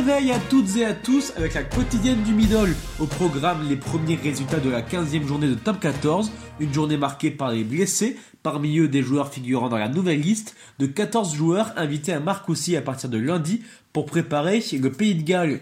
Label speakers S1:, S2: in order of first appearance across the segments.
S1: réveil à toutes et à tous avec la quotidienne du middle. Au programme, les premiers résultats de la 15e journée de top 14. Une journée marquée par les blessés, parmi eux des joueurs figurant dans la nouvelle liste de 14 joueurs invités à Marcoussis à partir de lundi pour préparer le Pays de Galles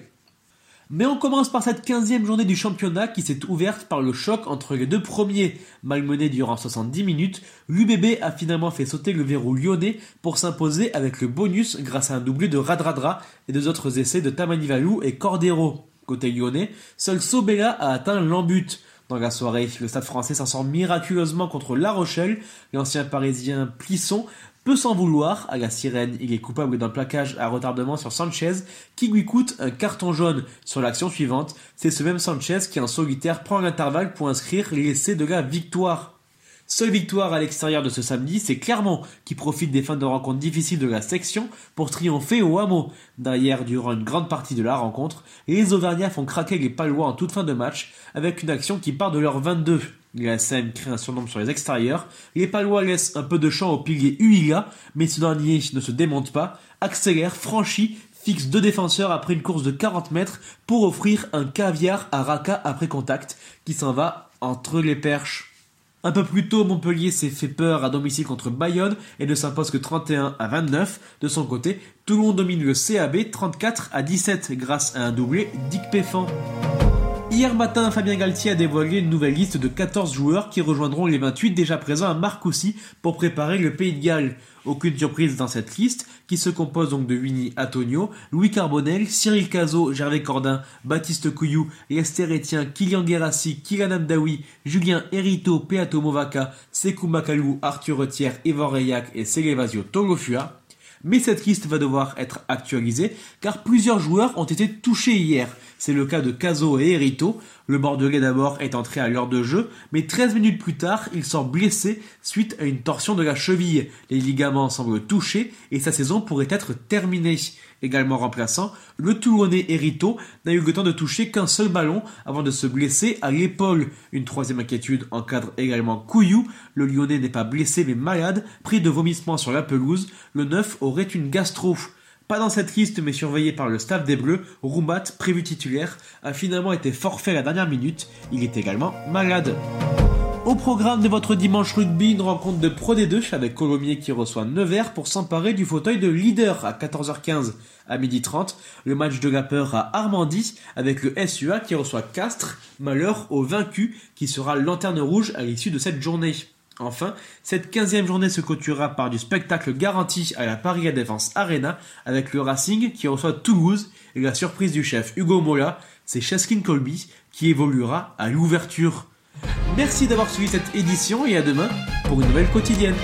S1: mais on commence par cette 15e journée du championnat qui s'est ouverte par le choc entre les deux premiers. Malmené durant 70 minutes, l'UBB a finalement fait sauter le verrou lyonnais pour s'imposer avec le bonus grâce à un doublé de Radradra et deux autres essais de Tamanivalou et Cordero. Côté lyonnais, seul Sobella a atteint l'embut. Dans la soirée, le stade français s'en sort miraculeusement contre La Rochelle. L'ancien parisien Plisson peut s'en vouloir. À la sirène, il est coupable d'un plaquage à retardement sur Sanchez qui lui coûte un carton jaune. Sur l'action suivante, c'est ce même Sanchez qui en solitaire prend l'intervalle pour inscrire l'essai de la victoire. Seule victoire à l'extérieur de ce samedi, c'est Clermont qui profite des fins de rencontre difficiles de la section pour triompher au hameau. Derrière, durant une grande partie de la rencontre, les Auvergnats font craquer les Palois en toute fin de match avec une action qui part de leur 22. SM crée un surnombre sur les extérieurs. Les Palois laissent un peu de champ au pilier Uiga, mais ce dernier ne se démonte pas, accélère, franchit, fixe deux défenseurs après une course de 40 mètres pour offrir un caviar à Raka après contact qui s'en va entre les perches. Un peu plus tôt, Montpellier s'est fait peur à domicile contre Bayonne et ne s'impose que 31 à 29. De son côté, Toulon domine le CAB 34 à 17 grâce à un doublé Dick Péfan. Hier matin, Fabien Galtier a dévoilé une nouvelle liste de 14 joueurs qui rejoindront les 28 déjà présents à Marcoussis pour préparer le Pays de Galles. Aucune surprise dans cette liste, qui se compose donc de Winnie Antonio, Louis Carbonel, Cyril Cazot, Gervais Cordin, Baptiste Couillou, Esther Etienne, Kylian Guérassi, Kylian Amdaoui, Julien Erito, Peato Movaca, Sekou Makalou, Arthur Retière, Yvan Reyac et Selevasio Tolofua. Mais cette liste va devoir être actualisée car plusieurs joueurs ont été touchés hier. C'est le cas de Caso et Erito. Le Bordelais d'abord est entré à l'heure de jeu, mais 13 minutes plus tard, il sort blessé suite à une torsion de la cheville. Les ligaments semblent touchés et sa saison pourrait être terminée. Également remplaçant, le Toulonnais Erito n'a eu le temps de toucher qu'un seul ballon avant de se blesser à l'épaule. Une troisième inquiétude encadre également Couillou. Le Lyonnais n'est pas blessé mais malade, pris de vomissements sur la pelouse. Le neuf aurait une gastro. Pas dans cette liste mais surveillé par le staff des Bleus, Roumat, prévu titulaire, a finalement été forfait à la dernière minute. Il est également malade. Au programme de votre dimanche rugby, une rencontre de Pro D2 avec Colomiers qui reçoit Nevers pour s'emparer du fauteuil de leader à 14h15. À 12h30, le match de la peur à Armandie avec le SUA qui reçoit Castres, malheur au vaincu qui sera lanterne rouge à l'issue de cette journée. Enfin, cette 15e journée se clôturera par du spectacle garanti à la Paris Défense Arena avec le Racing qui reçoit Toulouse et la surprise du chef Hugo Mola, c'est Cheskin Colby qui évoluera à l'ouverture. Merci d'avoir suivi cette édition et à demain pour une nouvelle quotidienne.